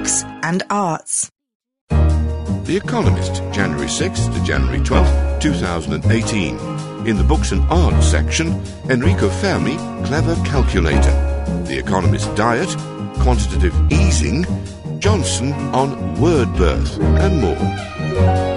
books and arts. The Economist, January 6th to January 12th, 2018. In the Books and Arts section, Enrico Fermi, Clever Calculator. The Economist Diet, Quantitative Easing, Johnson on Word Birth, and more.